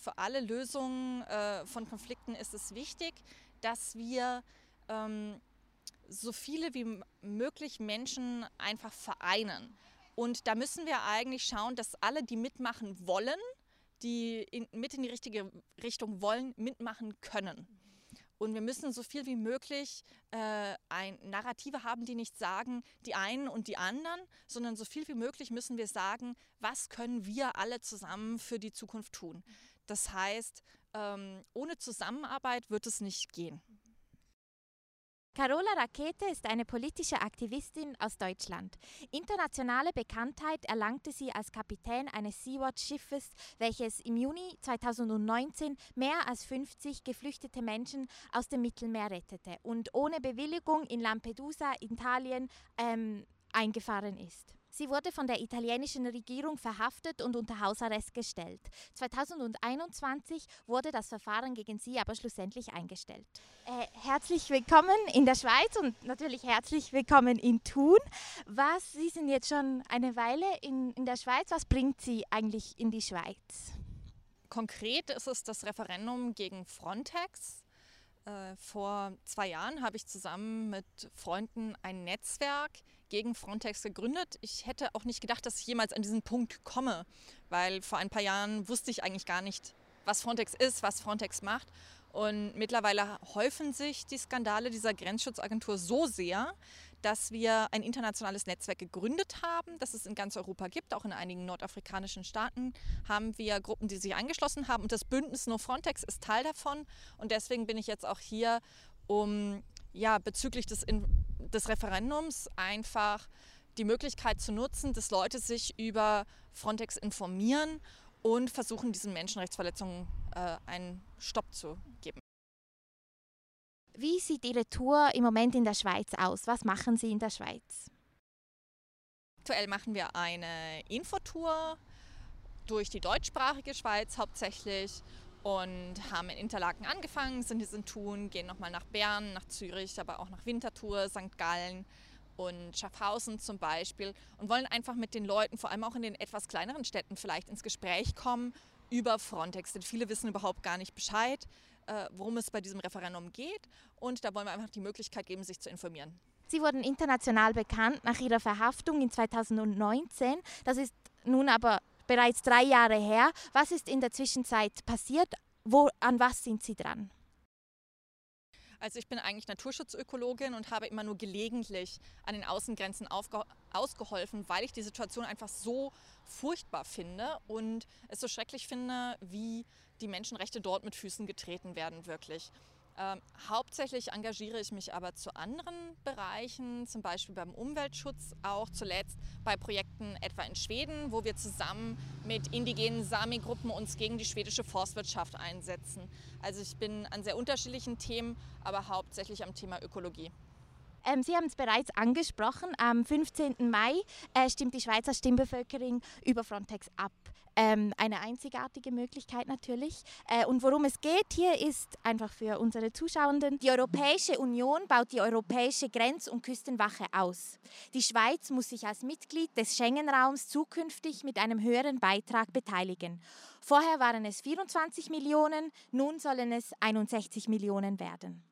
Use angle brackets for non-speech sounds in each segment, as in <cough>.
für alle Lösungen äh, von Konflikten ist es wichtig, dass wir ähm, so viele wie möglich Menschen einfach vereinen. Und da müssen wir eigentlich schauen, dass alle, die mitmachen wollen, die in, mit in die richtige Richtung wollen, mitmachen können. Und wir müssen so viel wie möglich äh, ein Narrative haben, die nicht sagen, die einen und die anderen, sondern so viel wie möglich müssen wir sagen, was können wir alle zusammen für die Zukunft tun. Das heißt, ähm, ohne Zusammenarbeit wird es nicht gehen. Carola Rakete ist eine politische Aktivistin aus Deutschland. Internationale Bekanntheit erlangte sie als Kapitän eines Sea-Watch-Schiffes, welches im Juni 2019 mehr als 50 geflüchtete Menschen aus dem Mittelmeer rettete und ohne Bewilligung in Lampedusa, Italien, ähm, eingefahren ist. Sie wurde von der italienischen Regierung verhaftet und unter Hausarrest gestellt. 2021 wurde das Verfahren gegen sie aber schlussendlich eingestellt. Äh, herzlich willkommen in der Schweiz und natürlich herzlich willkommen in Thun. Was, Sie sind jetzt schon eine Weile in, in der Schweiz. Was bringt Sie eigentlich in die Schweiz? Konkret ist es das Referendum gegen Frontex. Äh, vor zwei Jahren habe ich zusammen mit Freunden ein Netzwerk gegen Frontex gegründet. Ich hätte auch nicht gedacht, dass ich jemals an diesen Punkt komme, weil vor ein paar Jahren wusste ich eigentlich gar nicht, was Frontex ist, was Frontex macht. Und mittlerweile häufen sich die Skandale dieser Grenzschutzagentur so sehr, dass wir ein internationales Netzwerk gegründet haben, das es in ganz Europa gibt. Auch in einigen nordafrikanischen Staaten haben wir Gruppen, die sich angeschlossen haben. Und das Bündnis No Frontex ist Teil davon. Und deswegen bin ich jetzt auch hier, um ja, bezüglich des, des Referendums einfach die Möglichkeit zu nutzen, dass Leute sich über Frontex informieren und versuchen, diesen Menschenrechtsverletzungen äh, einen Stopp zu geben. Wie sieht Ihre Tour im Moment in der Schweiz aus? Was machen Sie in der Schweiz? Aktuell machen wir eine Infotour durch die deutschsprachige Schweiz hauptsächlich und haben in Interlaken angefangen, sind jetzt in Thun, gehen nochmal nach Bern, nach Zürich, aber auch nach Winterthur, St. Gallen und Schaffhausen zum Beispiel und wollen einfach mit den Leuten, vor allem auch in den etwas kleineren Städten, vielleicht ins Gespräch kommen über Frontex. Denn viele wissen überhaupt gar nicht Bescheid, äh, worum es bei diesem Referendum geht und da wollen wir einfach die Möglichkeit geben, sich zu informieren. Sie wurden international bekannt nach Ihrer Verhaftung in 2019. Das ist nun aber bereits drei Jahre her. Was ist in der Zwischenzeit passiert? Wo, an was sind Sie dran? Also ich bin eigentlich Naturschutzökologin und habe immer nur gelegentlich an den Außengrenzen ausgeholfen, weil ich die Situation einfach so furchtbar finde und es so schrecklich finde, wie die Menschenrechte dort mit Füßen getreten werden wirklich. Ähm, hauptsächlich engagiere ich mich aber zu anderen Bereichen, zum Beispiel beim Umweltschutz, auch zuletzt bei Projekten etwa in Schweden, wo wir zusammen mit indigenen Sami-Gruppen uns gegen die schwedische Forstwirtschaft einsetzen. Also ich bin an sehr unterschiedlichen Themen, aber hauptsächlich am Thema Ökologie. Ähm, Sie haben es bereits angesprochen, am 15. Mai äh, stimmt die Schweizer Stimmbevölkerung über Frontex ab. Ähm, eine einzigartige Möglichkeit natürlich. Äh, und worum es geht hier ist einfach für unsere Zuschauenden, die Europäische Union baut die Europäische Grenz- und Küstenwache aus. Die Schweiz muss sich als Mitglied des Schengen-Raums zukünftig mit einem höheren Beitrag beteiligen. Vorher waren es 24 Millionen, nun sollen es 61 Millionen werden.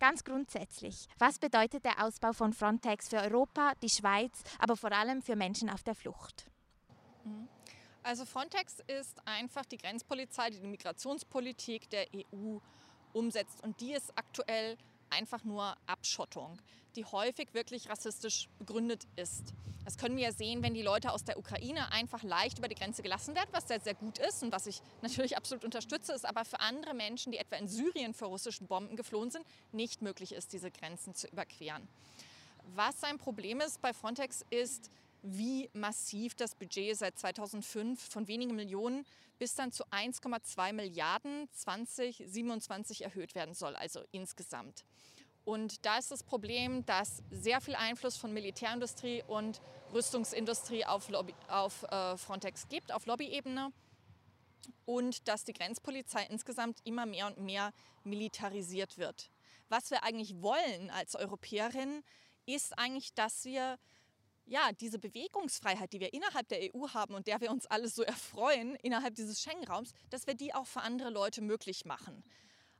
Ganz grundsätzlich, was bedeutet der Ausbau von Frontex für Europa, die Schweiz, aber vor allem für Menschen auf der Flucht? Mhm. Also Frontex ist einfach die Grenzpolizei, die die Migrationspolitik der EU umsetzt. Und die ist aktuell einfach nur Abschottung, die häufig wirklich rassistisch begründet ist. Das können wir ja sehen, wenn die Leute aus der Ukraine einfach leicht über die Grenze gelassen werden, was sehr, sehr gut ist und was ich natürlich <laughs> absolut unterstütze, ist aber für andere Menschen, die etwa in Syrien vor russischen Bomben geflohen sind, nicht möglich ist, diese Grenzen zu überqueren. Was ein Problem ist bei Frontex ist, wie massiv das Budget seit 2005 von wenigen Millionen bis dann zu 1,2 Milliarden 2027 erhöht werden soll, also insgesamt. Und da ist das Problem, dass sehr viel Einfluss von Militärindustrie und Rüstungsindustrie auf, Lobby, auf äh, Frontex gibt, auf Lobbyebene. Und dass die Grenzpolizei insgesamt immer mehr und mehr militarisiert wird. Was wir eigentlich wollen als Europäerinnen, ist eigentlich, dass wir ja, diese Bewegungsfreiheit, die wir innerhalb der EU haben und der wir uns alle so erfreuen, innerhalb dieses Schengen-Raums, dass wir die auch für andere Leute möglich machen.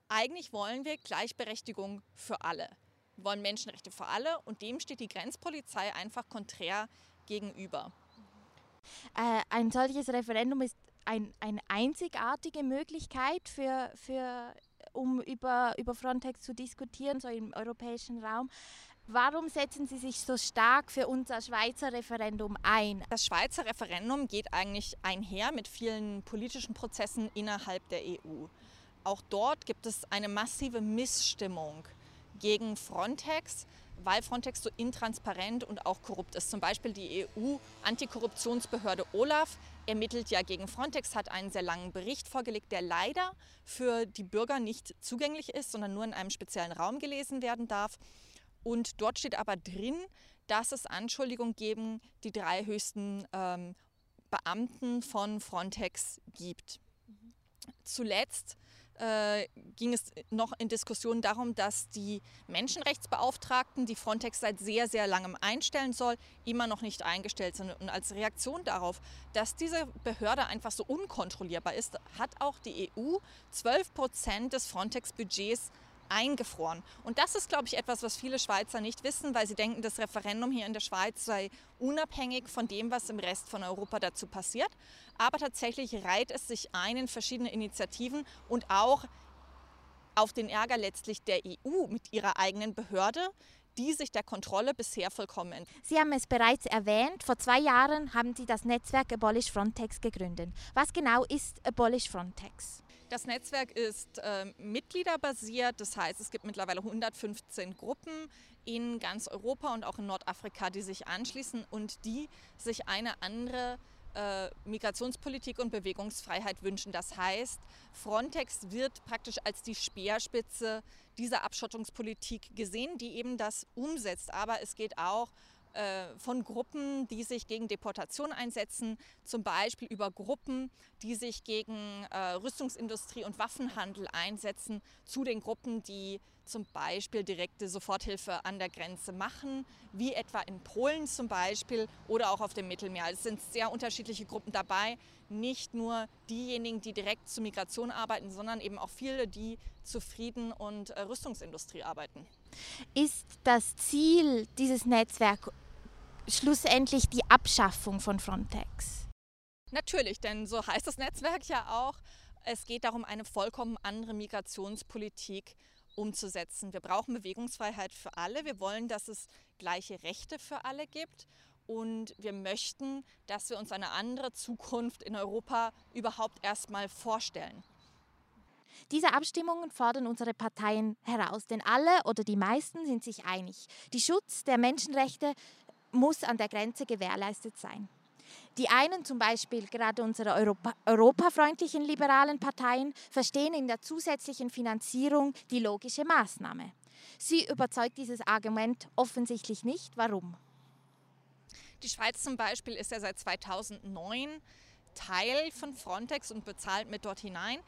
Eigentlich wollen wir Gleichberechtigung für alle. Wir wollen Menschenrechte für alle und dem steht die Grenzpolizei einfach konträr gegenüber. Äh, ein solches Referendum ist ein, eine einzigartige Möglichkeit für, für um über, über Frontex zu diskutieren, so im europäischen Raum. Warum setzen Sie sich so stark für unser Schweizer Referendum ein? Das Schweizer Referendum geht eigentlich einher mit vielen politischen Prozessen innerhalb der EU. Auch dort gibt es eine massive Missstimmung gegen Frontex, weil Frontex so intransparent und auch korrupt ist. Zum Beispiel die EU-Antikorruptionsbehörde OLAF ermittelt ja gegen Frontex, hat einen sehr langen Bericht vorgelegt, der leider für die Bürger nicht zugänglich ist, sondern nur in einem speziellen Raum gelesen werden darf. Und dort steht aber drin, dass es Anschuldigungen geben, die drei höchsten ähm, Beamten von Frontex gibt. Zuletzt äh, ging es noch in Diskussionen darum, dass die Menschenrechtsbeauftragten, die Frontex seit sehr, sehr langem einstellen soll, immer noch nicht eingestellt sind. Und als Reaktion darauf, dass diese Behörde einfach so unkontrollierbar ist, hat auch die EU 12 Prozent des Frontex-Budgets eingefroren. Und das ist, glaube ich, etwas, was viele Schweizer nicht wissen, weil sie denken, das Referendum hier in der Schweiz sei unabhängig von dem, was im Rest von Europa dazu passiert. Aber tatsächlich reiht es sich ein in verschiedene Initiativen und auch auf den Ärger letztlich der EU mit ihrer eigenen Behörde, die sich der Kontrolle bisher vollkommen. Sie haben es bereits erwähnt, vor zwei Jahren haben Sie das Netzwerk Abolish Frontex gegründet. Was genau ist Abolish Frontex? Das Netzwerk ist äh, mitgliederbasiert, das heißt, es gibt mittlerweile 115 Gruppen in ganz Europa und auch in Nordafrika, die sich anschließen und die sich eine andere äh, Migrationspolitik und Bewegungsfreiheit wünschen. Das heißt, Frontex wird praktisch als die Speerspitze dieser Abschottungspolitik gesehen, die eben das umsetzt. Aber es geht auch äh, von Gruppen, die sich gegen Deportation einsetzen, zum Beispiel über Gruppen, die sich gegen äh, Rüstungsindustrie und Waffenhandel einsetzen, zu den Gruppen, die zum Beispiel direkte Soforthilfe an der Grenze machen, wie etwa in Polen zum Beispiel oder auch auf dem Mittelmeer. Es sind sehr unterschiedliche Gruppen dabei, nicht nur diejenigen, die direkt zur Migration arbeiten, sondern eben auch viele, die zu Frieden und äh, Rüstungsindustrie arbeiten. Ist das Ziel dieses Netzwerks schlussendlich die Abschaffung von Frontex. Natürlich, denn so heißt das Netzwerk ja auch. Es geht darum, eine vollkommen andere Migrationspolitik umzusetzen. Wir brauchen Bewegungsfreiheit für alle. Wir wollen, dass es gleiche Rechte für alle gibt. Und wir möchten, dass wir uns eine andere Zukunft in Europa überhaupt erstmal vorstellen. Diese Abstimmungen fordern unsere Parteien heraus, denn alle oder die meisten sind sich einig. Die Schutz der Menschenrechte muss an der Grenze gewährleistet sein. Die einen, zum Beispiel gerade unsere Europa, europafreundlichen liberalen Parteien, verstehen in der zusätzlichen Finanzierung die logische Maßnahme. Sie überzeugt dieses Argument offensichtlich nicht. Warum? Die Schweiz zum Beispiel ist ja seit 2009 Teil von Frontex und bezahlt mit dort hinein.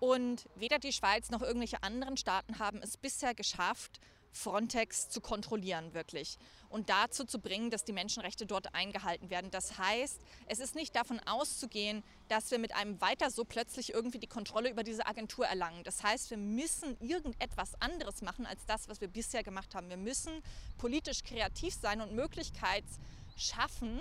Und weder die Schweiz noch irgendwelche anderen Staaten haben es bisher geschafft, Frontex zu kontrollieren wirklich und dazu zu bringen, dass die Menschenrechte dort eingehalten werden. Das heißt, es ist nicht davon auszugehen, dass wir mit einem weiter so plötzlich irgendwie die Kontrolle über diese Agentur erlangen. Das heißt, wir müssen irgendetwas anderes machen als das, was wir bisher gemacht haben. Wir müssen politisch kreativ sein und Möglichkeiten schaffen,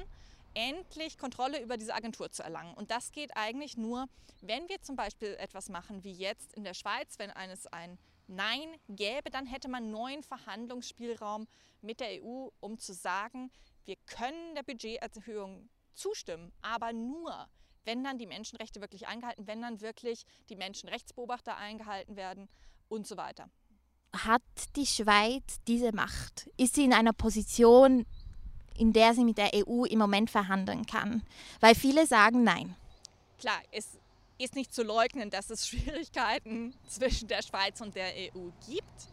endlich Kontrolle über diese Agentur zu erlangen. Und das geht eigentlich nur, wenn wir zum Beispiel etwas machen wie jetzt in der Schweiz, wenn eines ein Nein gäbe, dann hätte man neuen Verhandlungsspielraum mit der EU, um zu sagen, wir können der Budgeterhöhung zustimmen, aber nur, wenn dann die Menschenrechte wirklich eingehalten, wenn dann wirklich die Menschenrechtsbeobachter eingehalten werden und so weiter. Hat die Schweiz diese Macht? Ist sie in einer Position, in der sie mit der EU im Moment verhandeln kann? Weil viele sagen nein. Klar, es ist nicht zu leugnen, dass es <laughs> Schwierigkeiten zwischen der Schweiz und der EU gibt.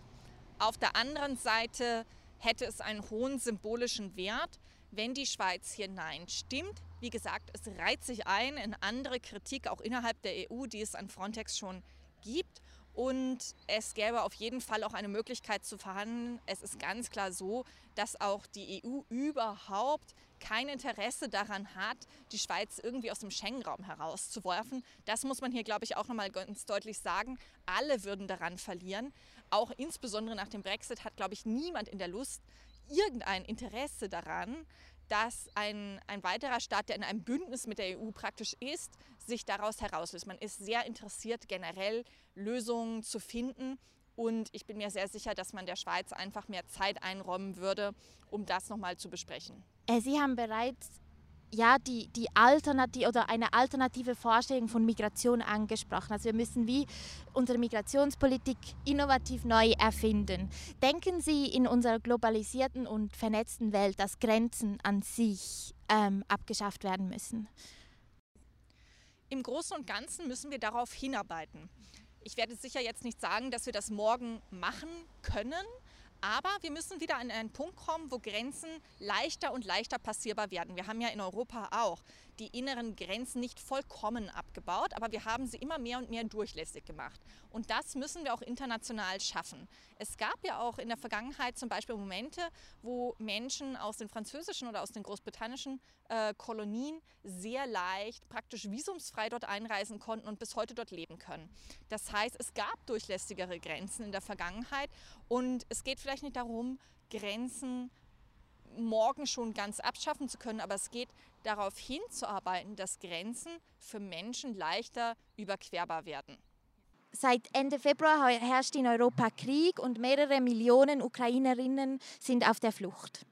Auf der anderen Seite hätte es einen hohen symbolischen Wert, wenn die Schweiz hier Nein stimmt. Wie gesagt, es reiht sich ein in andere Kritik auch innerhalb der EU, die es an Frontex schon gibt. Und es gäbe auf jeden Fall auch eine Möglichkeit zu verhandeln. Es ist ganz klar so, dass auch die EU überhaupt kein Interesse daran hat, die Schweiz irgendwie aus dem Schengen-Raum herauszuwerfen. Das muss man hier, glaube ich, auch nochmal ganz deutlich sagen. Alle würden daran verlieren. Auch insbesondere nach dem Brexit hat, glaube ich, niemand in der Lust, irgendein Interesse daran, dass ein, ein weiterer Staat, der in einem Bündnis mit der EU praktisch ist, sich daraus herauslöst. Man ist sehr interessiert, generell Lösungen zu finden. Und ich bin mir sehr sicher, dass man der Schweiz einfach mehr Zeit einräumen würde, um das nochmal zu besprechen. Äh, Sie haben bereits ja, die, die Alternative oder eine alternative Vorstellung von Migration angesprochen. Also wir müssen wie unsere Migrationspolitik innovativ neu erfinden. Denken Sie in unserer globalisierten und vernetzten Welt, dass Grenzen an sich ähm, abgeschafft werden müssen? Im Großen und Ganzen müssen wir darauf hinarbeiten. Ich werde sicher jetzt nicht sagen, dass wir das morgen machen können, aber wir müssen wieder an einen Punkt kommen, wo Grenzen leichter und leichter passierbar werden. Wir haben ja in Europa auch die inneren Grenzen nicht vollkommen abgebaut, aber wir haben sie immer mehr und mehr durchlässig gemacht. Und das müssen wir auch international schaffen. Es gab ja auch in der Vergangenheit zum Beispiel Momente, wo Menschen aus den französischen oder aus den großbritannischen äh, Kolonien sehr leicht, praktisch visumsfrei dort einreisen konnten und bis heute dort leben können. Das heißt, es gab durchlässigere Grenzen in der Vergangenheit und es geht vielleicht nicht darum, Grenzen morgen schon ganz abschaffen zu können, aber es geht darauf hinzuarbeiten, dass Grenzen für Menschen leichter überquerbar werden. Seit Ende Februar herrscht in Europa Krieg und mehrere Millionen Ukrainerinnen sind auf der Flucht.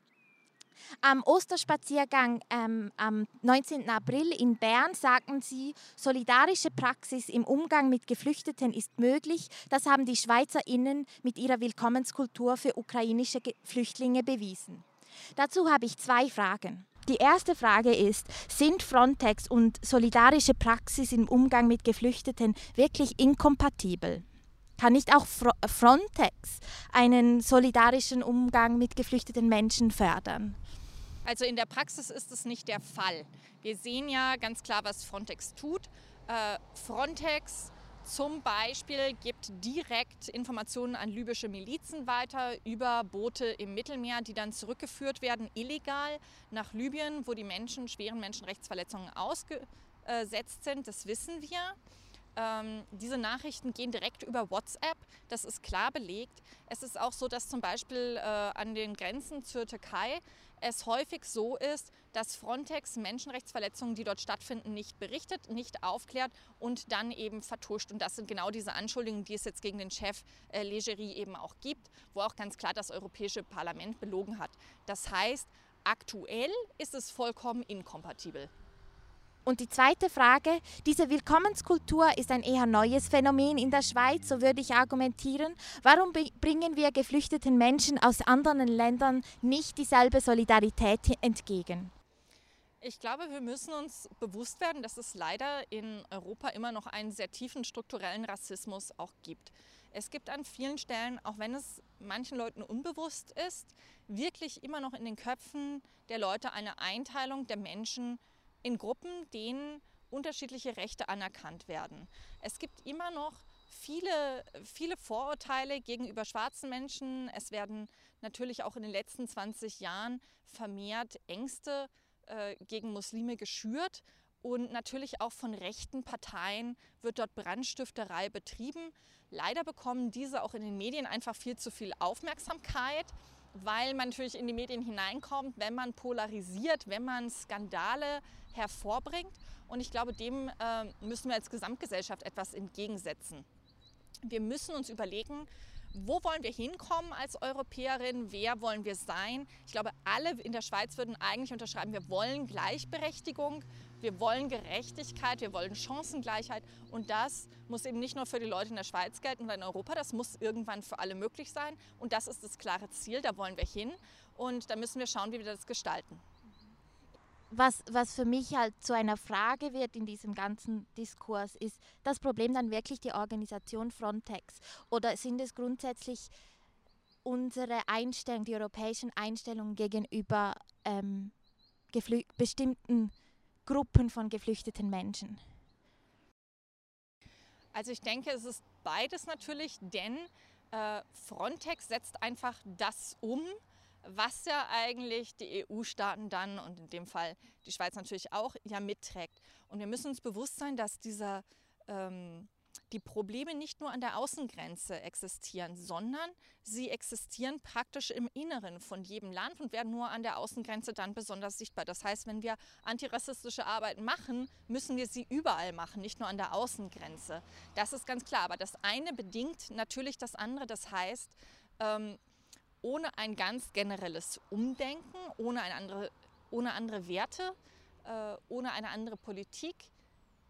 Am Osterspaziergang ähm, am 19. April in Bern sagten sie, solidarische Praxis im Umgang mit Geflüchteten ist möglich. Das haben die SchweizerInnen mit ihrer Willkommenskultur für ukrainische Flüchtlinge bewiesen. Dazu habe ich zwei Fragen. Die erste Frage ist, sind Frontex und solidarische Praxis im Umgang mit Geflüchteten wirklich inkompatibel? Kann nicht auch Frontex einen solidarischen Umgang mit geflüchteten Menschen fördern? Also in der Praxis ist es nicht der Fall. Wir sehen ja ganz klar, was Frontex tut. Äh, Frontex zum Beispiel gibt direkt Informationen an libysche Milizen weiter über Boote im Mittelmeer, die dann zurückgeführt werden, illegal nach Libyen, wo die Menschen schweren Menschenrechtsverletzungen ausgesetzt sind. Das wissen wir. Ähm, diese Nachrichten gehen direkt über WhatsApp, das ist klar belegt. Es ist auch so, dass zum Beispiel äh, an den Grenzen zur Türkei es häufig so ist, dass Frontex Menschenrechtsverletzungen, die dort stattfinden, nicht berichtet, nicht aufklärt und dann eben vertuscht. Und das sind genau diese Anschuldigungen, die es jetzt gegen den Chef äh, Legerie eben auch gibt, wo auch ganz klar das Europäische Parlament belogen hat. Das heißt, aktuell ist es vollkommen inkompatibel. Und die zweite Frage, diese Willkommenskultur ist ein eher neues Phänomen in der Schweiz, so würde ich argumentieren. Warum bringen wir geflüchteten Menschen aus anderen Ländern nicht dieselbe Solidarität entgegen? Ich glaube, wir müssen uns bewusst werden, dass es leider in Europa immer noch einen sehr tiefen strukturellen Rassismus auch gibt. Es gibt an vielen Stellen, auch wenn es manchen Leuten unbewusst ist, wirklich immer noch in den Köpfen der Leute eine Einteilung der Menschen, in Gruppen, denen unterschiedliche Rechte anerkannt werden. Es gibt immer noch viele, viele Vorurteile gegenüber schwarzen Menschen. Es werden natürlich auch in den letzten 20 Jahren vermehrt Ängste äh, gegen Muslime geschürt. Und natürlich auch von rechten Parteien wird dort Brandstifterei betrieben. Leider bekommen diese auch in den Medien einfach viel zu viel Aufmerksamkeit weil man natürlich in die Medien hineinkommt, wenn man polarisiert, wenn man Skandale hervorbringt. Und ich glaube, dem äh, müssen wir als Gesamtgesellschaft etwas entgegensetzen. Wir müssen uns überlegen, wo wollen wir hinkommen als Europäerin, wer wollen wir sein. Ich glaube, alle in der Schweiz würden eigentlich unterschreiben, wir wollen Gleichberechtigung, wir wollen Gerechtigkeit, wir wollen Chancengleichheit und das muss eben nicht nur für die Leute in der Schweiz gelten oder in Europa, das muss irgendwann für alle möglich sein und das ist das klare Ziel, da wollen wir hin und da müssen wir schauen, wie wir das gestalten. Was, was für mich halt zu einer Frage wird in diesem ganzen Diskurs, ist das Problem dann wirklich die Organisation Frontex oder sind es grundsätzlich unsere Einstellungen, die europäischen Einstellungen gegenüber ähm, bestimmten Gruppen von geflüchteten Menschen? Also ich denke, es ist beides natürlich, denn äh, Frontex setzt einfach das um, was ja eigentlich die EU-Staaten dann und in dem Fall die Schweiz natürlich auch ja mitträgt. Und wir müssen uns bewusst sein, dass dieser ähm, die Probleme nicht nur an der Außengrenze existieren, sondern sie existieren praktisch im Inneren von jedem Land und werden nur an der Außengrenze dann besonders sichtbar. Das heißt, wenn wir antirassistische Arbeit machen, müssen wir sie überall machen, nicht nur an der Außengrenze. Das ist ganz klar. Aber das eine bedingt natürlich das andere. Das heißt, ähm, ohne ein ganz generelles Umdenken, ohne, eine andere, ohne andere Werte, äh, ohne eine andere Politik,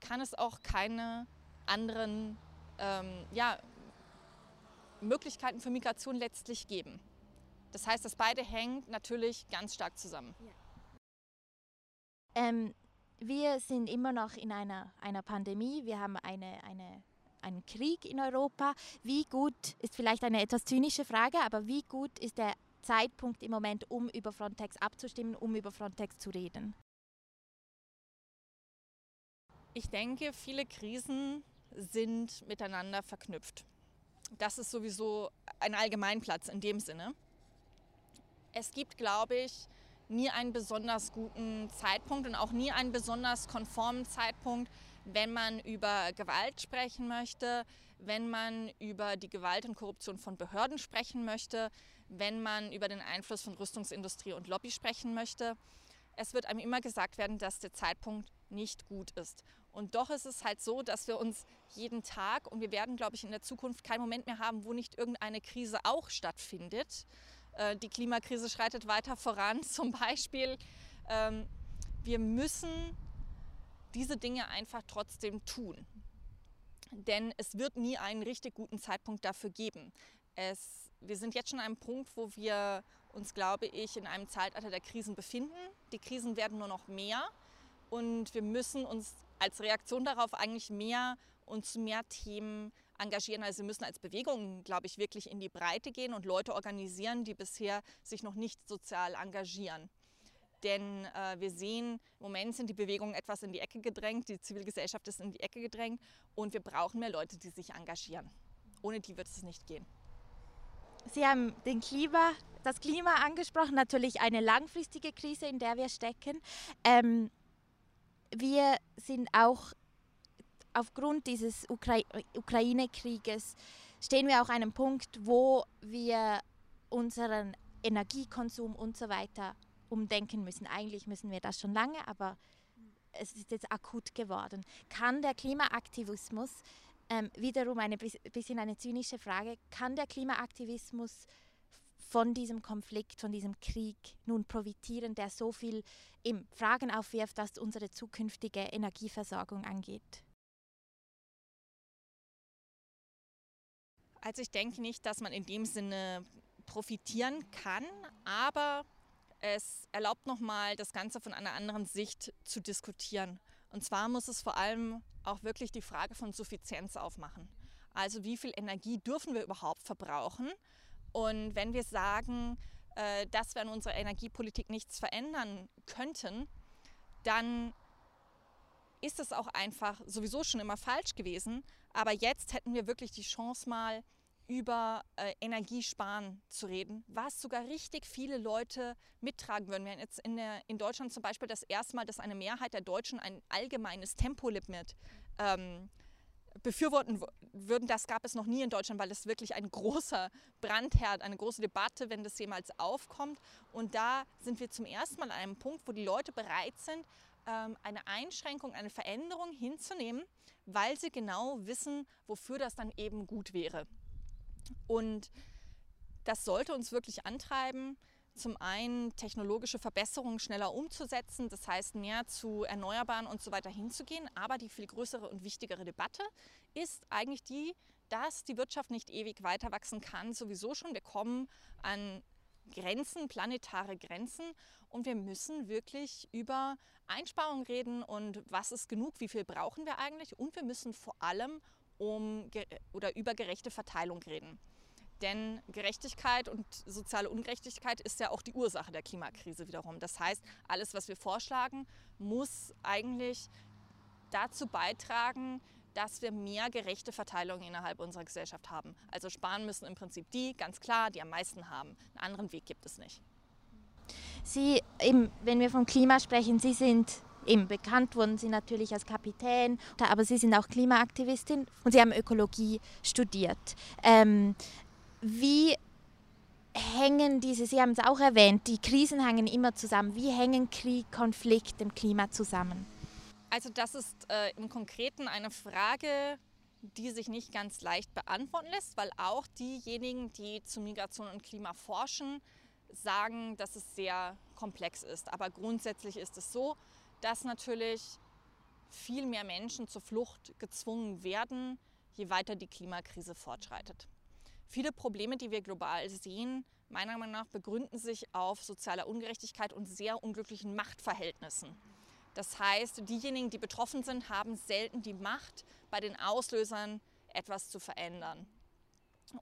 kann es auch keine anderen ähm, ja, Möglichkeiten für Migration letztlich geben. Das heißt, das beide hängt natürlich ganz stark zusammen. Ja. Ähm, wir sind immer noch in einer, einer Pandemie. Wir haben eine, eine, einen Krieg in Europa. Wie gut, ist vielleicht eine etwas zynische Frage, aber wie gut ist der Zeitpunkt im Moment, um über Frontex abzustimmen, um über Frontex zu reden? Ich denke, viele Krisen sind miteinander verknüpft. Das ist sowieso ein Allgemeinplatz in dem Sinne. Es gibt, glaube ich, nie einen besonders guten Zeitpunkt und auch nie einen besonders konformen Zeitpunkt, wenn man über Gewalt sprechen möchte, wenn man über die Gewalt und Korruption von Behörden sprechen möchte, wenn man über den Einfluss von Rüstungsindustrie und Lobby sprechen möchte. Es wird einem immer gesagt werden, dass der Zeitpunkt nicht gut ist. Und doch ist es halt so, dass wir uns jeden Tag, und wir werden, glaube ich, in der Zukunft keinen Moment mehr haben, wo nicht irgendeine Krise auch stattfindet. Äh, die Klimakrise schreitet weiter voran <laughs> zum Beispiel. Ähm, wir müssen diese Dinge einfach trotzdem tun. Denn es wird nie einen richtig guten Zeitpunkt dafür geben. Es, wir sind jetzt schon an einem Punkt, wo wir uns, glaube ich, in einem Zeitalter der Krisen befinden. Die Krisen werden nur noch mehr und wir müssen uns als Reaktion darauf eigentlich mehr und zu mehr Themen engagieren. Also wir müssen als Bewegung, glaube ich, wirklich in die Breite gehen und Leute organisieren, die bisher sich noch nicht sozial engagieren. Denn äh, wir sehen, im Moment sind die Bewegungen etwas in die Ecke gedrängt, die Zivilgesellschaft ist in die Ecke gedrängt und wir brauchen mehr Leute, die sich engagieren. Ohne die wird es nicht gehen. Sie haben den Klima, das Klima angesprochen, natürlich eine langfristige Krise, in der wir stecken. Ähm, wir sind auch aufgrund dieses Ukra Ukraine-Krieges, stehen wir auch an einem Punkt, wo wir unseren Energiekonsum und so weiter umdenken müssen. Eigentlich müssen wir das schon lange, aber es ist jetzt akut geworden. Kann der Klimaaktivismus, ähm, wiederum ein bisschen eine zynische Frage, kann der Klimaaktivismus von diesem Konflikt, von diesem Krieg nun profitieren, der so viel im Fragen aufwirft, was unsere zukünftige Energieversorgung angeht? Also ich denke nicht, dass man in dem Sinne profitieren kann, aber es erlaubt nochmal, das Ganze von einer anderen Sicht zu diskutieren. Und zwar muss es vor allem auch wirklich die Frage von Suffizienz aufmachen. Also wie viel Energie dürfen wir überhaupt verbrauchen und wenn wir sagen, äh, dass wir an unserer Energiepolitik nichts verändern könnten, dann ist es auch einfach sowieso schon immer falsch gewesen. Aber jetzt hätten wir wirklich die Chance mal über äh, Energiesparen zu reden, was sogar richtig viele Leute mittragen würden. Wir haben jetzt in, der, in Deutschland zum Beispiel das erste Mal, dass eine Mehrheit der Deutschen ein allgemeines Tempolimit ähm, befürworten würden, das gab es noch nie in Deutschland, weil es wirklich ein großer Brandherd, eine große Debatte, wenn das jemals aufkommt. Und da sind wir zum ersten Mal an einem Punkt, wo die Leute bereit sind, ähm, eine Einschränkung, eine Veränderung hinzunehmen, weil sie genau wissen, wofür das dann eben gut wäre. Und das sollte uns wirklich antreiben, zum einen technologische Verbesserungen schneller umzusetzen, das heißt mehr zu Erneuerbaren und so weiter hinzugehen. Aber die viel größere und wichtigere Debatte ist eigentlich die, dass die Wirtschaft nicht ewig weiter wachsen kann, sowieso schon. Wir kommen an Grenzen, planetare Grenzen und wir müssen wirklich über Einsparungen reden und was ist genug, wie viel brauchen wir eigentlich und wir müssen vor allem um oder über gerechte Verteilung reden. Denn Gerechtigkeit und soziale Ungerechtigkeit ist ja auch die Ursache der Klimakrise wiederum. Das heißt, alles, was wir vorschlagen, muss eigentlich dazu beitragen, dass wir mehr gerechte Verteilung innerhalb unserer Gesellschaft haben. Also sparen müssen im Prinzip die, ganz klar, die am meisten haben. Einen anderen Weg gibt es nicht. Sie, eben, wenn wir vom Klima sprechen, Sie sind eben bekannt wurden Sie natürlich als Kapitän, aber Sie sind auch Klimaaktivistin und Sie haben Ökologie studiert. Ähm, wie hängen diese, Sie haben es auch erwähnt, die Krisen hängen immer zusammen. Wie hängen Krieg, Konflikt und Klima zusammen? Also das ist äh, im Konkreten eine Frage, die sich nicht ganz leicht beantworten lässt, weil auch diejenigen, die zu Migration und Klima forschen, sagen, dass es sehr komplex ist. Aber grundsätzlich ist es so, dass natürlich viel mehr Menschen zur Flucht gezwungen werden, je weiter die Klimakrise fortschreitet. Viele Probleme, die wir global sehen, meiner Meinung nach begründen sich auf sozialer Ungerechtigkeit und sehr unglücklichen Machtverhältnissen. Das heißt, diejenigen, die betroffen sind, haben selten die Macht, bei den Auslösern etwas zu verändern.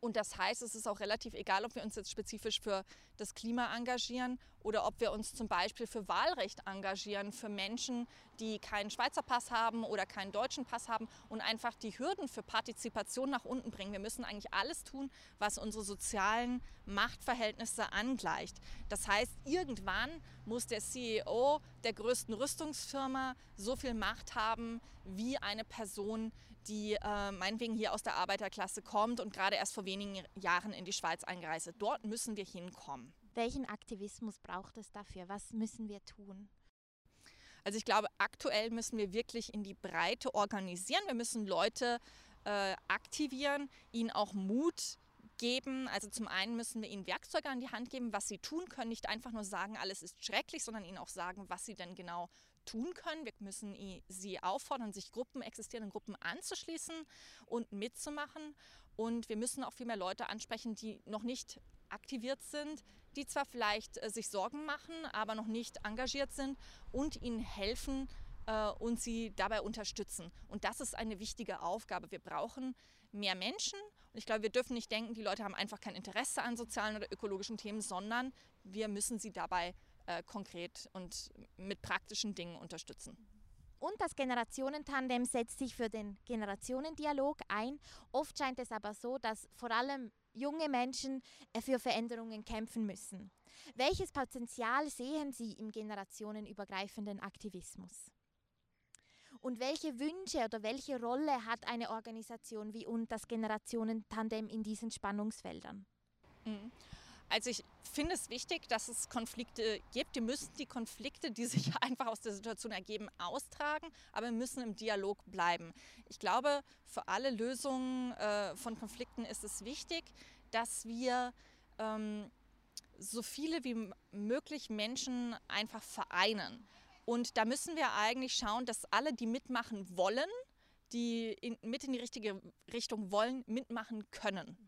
Und das heißt, es ist auch relativ egal, ob wir uns jetzt spezifisch für das Klima engagieren oder ob wir uns zum Beispiel für Wahlrecht engagieren, für Menschen, die keinen Schweizer Pass haben oder keinen deutschen Pass haben und einfach die Hürden für Partizipation nach unten bringen. Wir müssen eigentlich alles tun, was unsere sozialen Machtverhältnisse angleicht. Das heißt, irgendwann muss der CEO der größten Rüstungsfirma so viel Macht haben wie eine Person, die äh, meinetwegen hier aus der Arbeiterklasse kommt und gerade erst vor wenigen Jahren in die Schweiz eingereist ist. Dort müssen wir hinkommen. Welchen Aktivismus braucht es dafür? Was müssen wir tun? Also ich glaube, aktuell müssen wir wirklich in die Breite organisieren. Wir müssen Leute äh, aktivieren, ihnen auch Mut geben. Also zum einen müssen wir ihnen Werkzeuge an die Hand geben, was sie tun können. Nicht einfach nur sagen, alles ist schrecklich, sondern ihnen auch sagen, was sie denn genau tun können. Wir müssen sie auffordern, sich Gruppen, existierenden Gruppen anzuschließen und mitzumachen. Und wir müssen auch viel mehr Leute ansprechen, die noch nicht aktiviert sind, die zwar vielleicht äh, sich Sorgen machen, aber noch nicht engagiert sind und ihnen helfen äh, und sie dabei unterstützen. Und das ist eine wichtige Aufgabe. Wir brauchen mehr Menschen. Und ich glaube, wir dürfen nicht denken, die Leute haben einfach kein Interesse an sozialen oder ökologischen Themen, sondern wir müssen sie dabei unterstützen äh, konkret und mit praktischen Dingen unterstützen. Und das Generationentandem setzt sich für den Generationendialog ein. Oft scheint es aber so, dass vor allem junge Menschen äh, für Veränderungen kämpfen müssen. Welches Potenzial sehen Sie im generationenübergreifenden Aktivismus? Und welche Wünsche oder welche Rolle hat eine Organisation wie und das Generationentandem in diesen Spannungsfeldern? Also ich finde es wichtig, dass es Konflikte gibt. Wir müssen die Konflikte, die sich <laughs> einfach aus der Situation ergeben, austragen, aber wir müssen im Dialog bleiben. Ich glaube, für alle Lösungen äh, von Konflikten ist es wichtig, dass wir ähm, so viele wie möglich Menschen einfach vereinen. Und da müssen wir eigentlich schauen, dass alle, die mitmachen wollen, die in, mit in die richtige Richtung wollen, mitmachen können.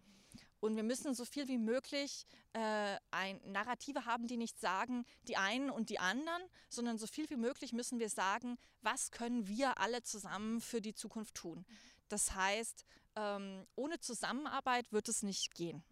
Und wir müssen so viel wie möglich äh, ein Narrative haben, die nicht sagen, die einen und die anderen, sondern so viel wie möglich müssen wir sagen, was können wir alle zusammen für die Zukunft tun. Das heißt, ähm, ohne Zusammenarbeit wird es nicht gehen.